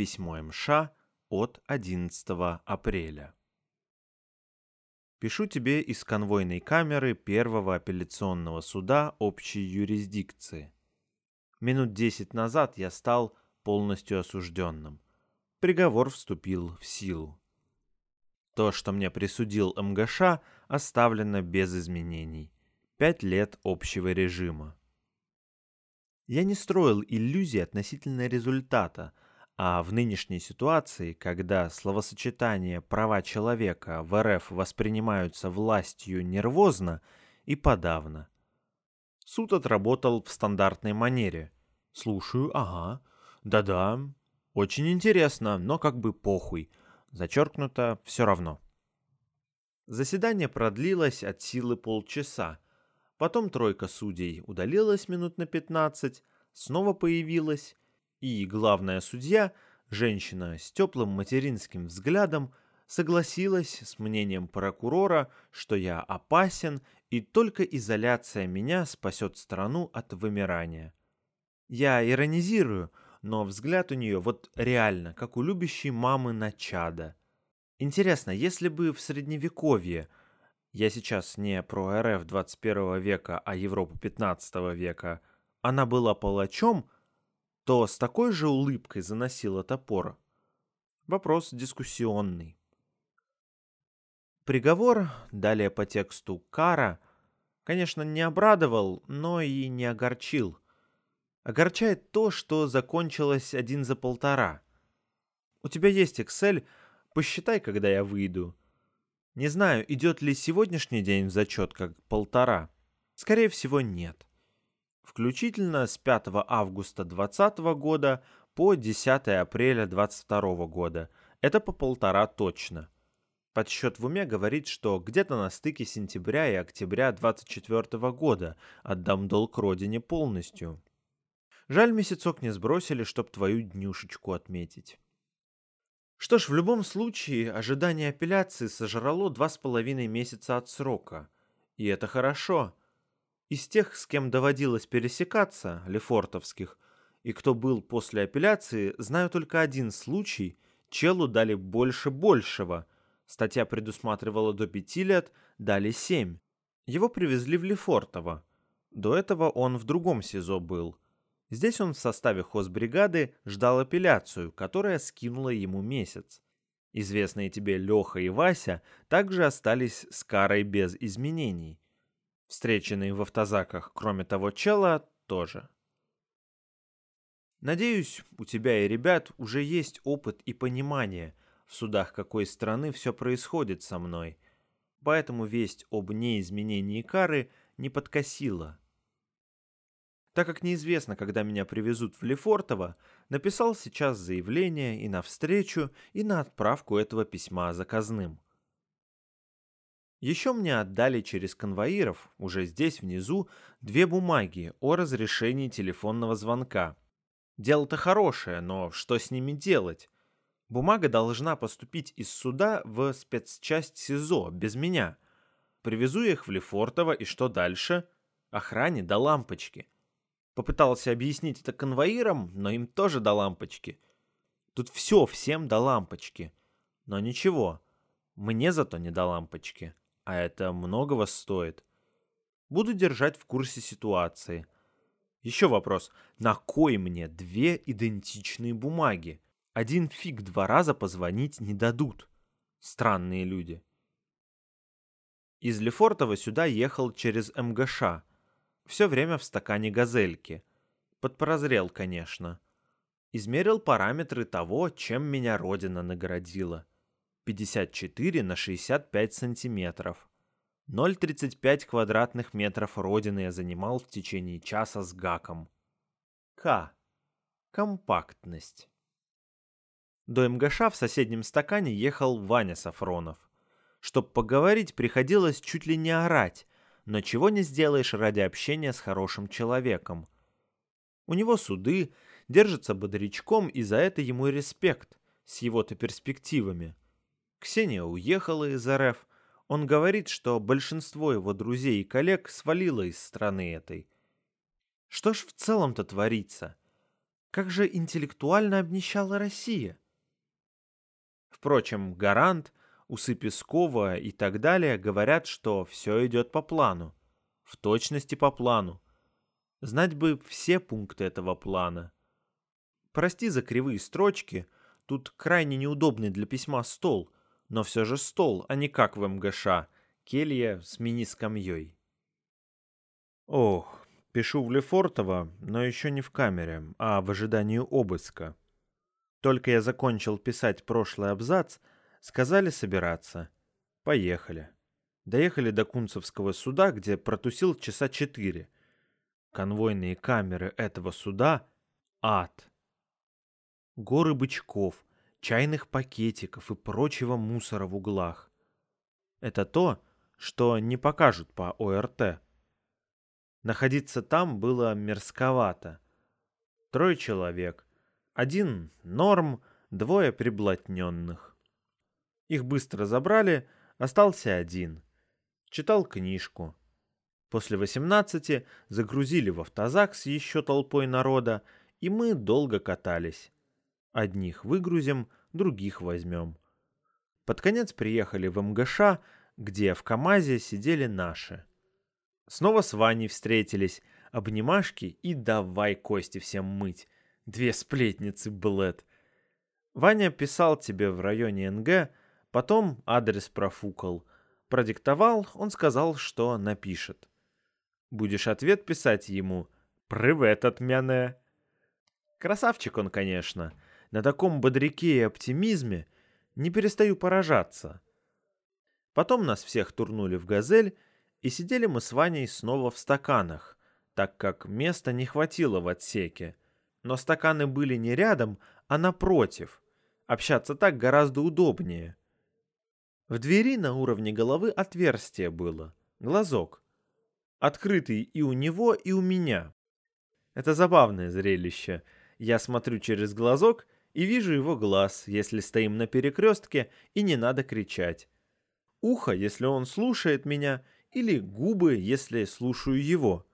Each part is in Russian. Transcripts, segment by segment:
Письмо МШ от 11 апреля. Пишу тебе из конвойной камеры первого апелляционного суда общей юрисдикции. Минут десять назад я стал полностью осужденным. Приговор вступил в силу. То, что мне присудил МГШ, оставлено без изменений. Пять лет общего режима. Я не строил иллюзий относительно результата, а в нынешней ситуации, когда словосочетание «права человека» в РФ воспринимаются властью нервозно и подавно. Суд отработал в стандартной манере. «Слушаю, ага, да-да, очень интересно, но как бы похуй», зачеркнуто «все равно». Заседание продлилось от силы полчаса, Потом тройка судей удалилась минут на 15, снова появилась, и главная судья, женщина с теплым материнским взглядом, согласилась с мнением прокурора, что я опасен, и только изоляция меня спасет страну от вымирания. Я иронизирую, но взгляд у нее вот реально, как у любящей мамы на чада. Интересно, если бы в средневековье – я сейчас не про РФ 21 века, а Европу 15 века, она была палачом, то с такой же улыбкой заносила топор. Вопрос дискуссионный. Приговор, далее по тексту «кара», конечно, не обрадовал, но и не огорчил. Огорчает то, что закончилось один за полтора. У тебя есть Excel, посчитай, когда я выйду. Не знаю, идет ли сегодняшний день в зачет как полтора. Скорее всего, нет. Включительно с 5 августа 2020 года по 10 апреля 2022 года. Это по полтора точно. Подсчет в уме говорит, что где-то на стыке сентября и октября 24 года отдам долг родине полностью. Жаль, месяцок не сбросили, чтоб твою днюшечку отметить. Что ж, в любом случае, ожидание апелляции сожрало два с половиной месяца от срока. И это хорошо. Из тех, с кем доводилось пересекаться, лефортовских, и кто был после апелляции, знаю только один случай. Челу дали больше большего. Статья предусматривала до пяти лет, дали семь. Его привезли в Лефортово. До этого он в другом СИЗО был – Здесь он в составе хозбригады ждал апелляцию, которая скинула ему месяц. Известные тебе Леха и Вася также остались с карой без изменений. Встреченные в автозаках, кроме того чела, тоже. Надеюсь, у тебя и ребят уже есть опыт и понимание в судах какой страны все происходит со мной, поэтому весть об неизменении кары не подкосила. Так как неизвестно, когда меня привезут в Лефортово, написал сейчас заявление и на встречу, и на отправку этого письма заказным. Еще мне отдали через конвоиров, уже здесь внизу, две бумаги о разрешении телефонного звонка. Дело-то хорошее, но что с ними делать? Бумага должна поступить из суда в спецчасть СИЗО, без меня. Привезу их в Лефортово, и что дальше? Охране до лампочки. Попытался объяснить это конвоирам, но им тоже до лампочки. Тут все всем до лампочки. Но ничего, мне зато не до лампочки. А это многого стоит. Буду держать в курсе ситуации. Еще вопрос. На кой мне две идентичные бумаги? Один фиг два раза позвонить не дадут. Странные люди. Из Лефортова сюда ехал через МГШ, все время в стакане газельки. Подпрозрел, конечно. Измерил параметры того, чем меня родина наградила. 54 на 65 сантиметров. 0,35 квадратных метров родины я занимал в течение часа с гаком. К. Компактность. До МГШ в соседнем стакане ехал Ваня Сафронов. Чтоб поговорить, приходилось чуть ли не орать, но чего не сделаешь ради общения с хорошим человеком. У него суды, держится бодрячком, и за это ему и респект, с его-то перспективами. Ксения уехала из РФ. Он говорит, что большинство его друзей и коллег свалило из страны этой. Что ж в целом-то творится? Как же интеллектуально обнищала Россия? Впрочем, Гарант, Усы Пескова и так далее говорят, что все идет по плану. В точности по плану. Знать бы все пункты этого плана. Прости за кривые строчки, тут крайне неудобный для письма стол, но все же стол, а не как в МГШ, келья с мини-скамьей. Ох, пишу в Лефортово, но еще не в камере, а в ожидании обыска. Только я закончил писать прошлый абзац, сказали собираться. Поехали. Доехали до Кунцевского суда, где протусил часа четыре. Конвойные камеры этого суда — ад. Горы бычков, чайных пакетиков и прочего мусора в углах. Это то, что не покажут по ОРТ. Находиться там было мерзковато. Трое человек. Один норм, двое приблотненных. Их быстро забрали, остался один. Читал книжку. После восемнадцати загрузили в автозак с еще толпой народа, и мы долго катались. Одних выгрузим, других возьмем. Под конец приехали в МГШ, где в КамАЗе сидели наши. Снова с Ваней встретились, обнимашки и давай кости всем мыть. Две сплетницы, Блэд. Ваня писал тебе в районе НГ, потом адрес профукал. Продиктовал, он сказал, что напишет. Будешь ответ писать ему «Привет от меня». Красавчик он, конечно. На таком бодряке и оптимизме не перестаю поражаться. Потом нас всех турнули в «Газель», и сидели мы с Ваней снова в стаканах, так как места не хватило в отсеке. Но стаканы были не рядом, а напротив. Общаться так гораздо удобнее. В двери на уровне головы отверстие было, глазок. Открытый и у него, и у меня. Это забавное зрелище. Я смотрю через глазок и вижу его глаз, если стоим на перекрестке и не надо кричать. Ухо, если он слушает меня, или губы, если слушаю его.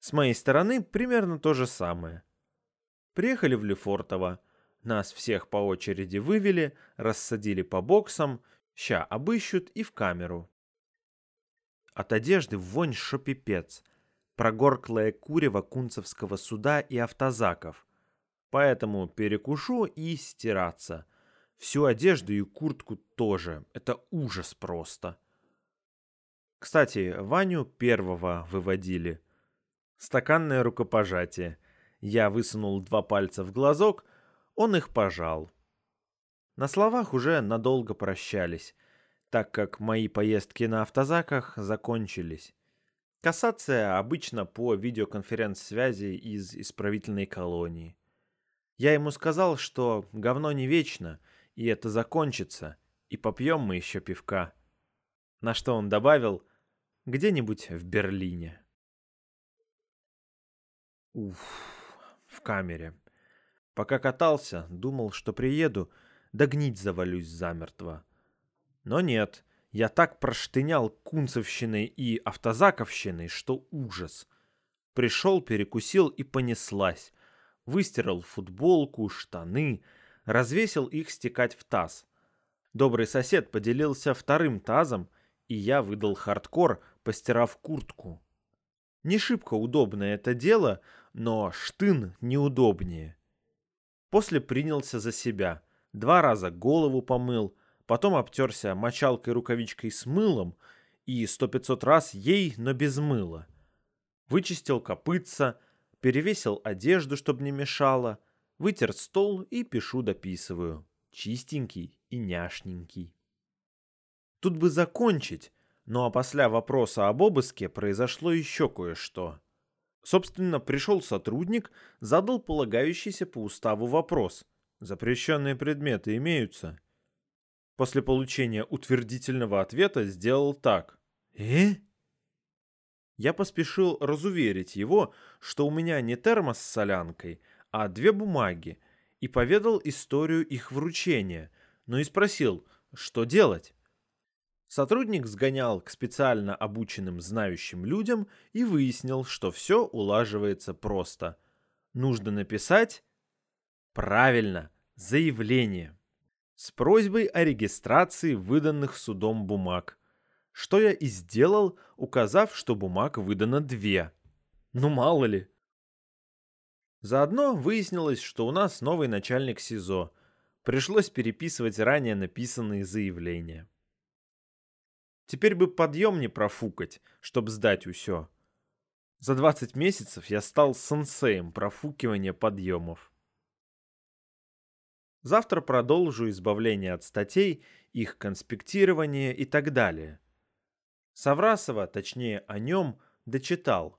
С моей стороны примерно то же самое. Приехали в Лефортово. Нас всех по очереди вывели, рассадили по боксам, ща обыщут и в камеру. От одежды вонь шопипец, прогорклое курево кунцевского суда и автозаков. Поэтому перекушу и стираться. Всю одежду и куртку тоже. Это ужас просто. Кстати, Ваню первого выводили. Стаканное рукопожатие. Я высунул два пальца в глазок, он их пожал. На словах уже надолго прощались, так как мои поездки на автозаках закончились. Кассация обычно по видеоконференц-связи из исправительной колонии. Я ему сказал, что говно не вечно, и это закончится, и попьем мы еще пивка. На что он добавил «где-нибудь в Берлине». Уф, в камере. Пока катался, думал, что приеду, да гнить завалюсь замертво. Но нет, я так проштынял кунцевщиной и автозаковщиной, что ужас. Пришел, перекусил и понеслась. Выстирал футболку, штаны, развесил их стекать в таз. Добрый сосед поделился вторым тазом, и я выдал хардкор, постирав куртку. Не шибко удобное это дело, но штын неудобнее. После принялся за себя. Два раза голову помыл, потом обтерся мочалкой-рукавичкой с мылом и сто пятьсот раз ей, но без мыла. Вычистил копытца, перевесил одежду, чтобы не мешало, вытер стол и пишу дописываю. Чистенький и няшненький. Тут бы закончить, но опосля вопроса об обыске произошло еще кое-что. Собственно, пришел сотрудник, задал полагающийся по уставу вопрос. Запрещенные предметы имеются? После получения утвердительного ответа сделал так. «Э?» Я поспешил разуверить его, что у меня не термос с солянкой, а две бумаги, и поведал историю их вручения, но и спросил, что делать. Сотрудник сгонял к специально обученным знающим людям и выяснил, что все улаживается просто. Нужно написать правильно заявление с просьбой о регистрации выданных судом бумаг. Что я и сделал, указав, что бумаг выдано две. Ну мало ли. Заодно выяснилось, что у нас новый начальник СИЗО. Пришлось переписывать ранее написанные заявления. Теперь бы подъем не профукать, чтобы сдать усё. За 20 месяцев я стал сенсеем профукивания подъемов. Завтра продолжу избавление от статей, их конспектирование и так далее. Саврасова, точнее о нем, дочитал.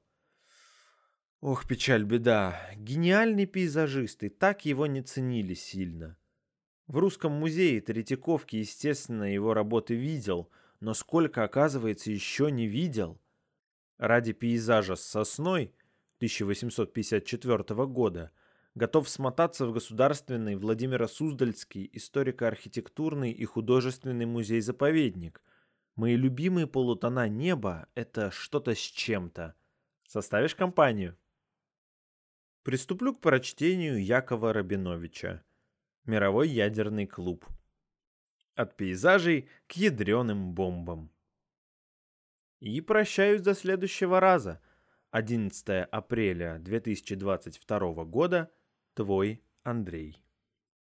Ох, печаль, беда. Гениальный пейзажист, и так его не ценили сильно. В Русском музее Третьяковки, естественно, его работы видел, но сколько, оказывается, еще не видел. Ради пейзажа с сосной 1854 года готов смотаться в Государственный Владимиро-Суздальский историко-архитектурный и художественный музей-заповедник. Мои любимые полутона неба — это что-то с чем-то. Составишь компанию? Приступлю к прочтению Якова Рабиновича. Мировой ядерный клуб. От пейзажей к ядреным бомбам. И прощаюсь до следующего раза. 11 апреля 2022 года. Твой Андрей.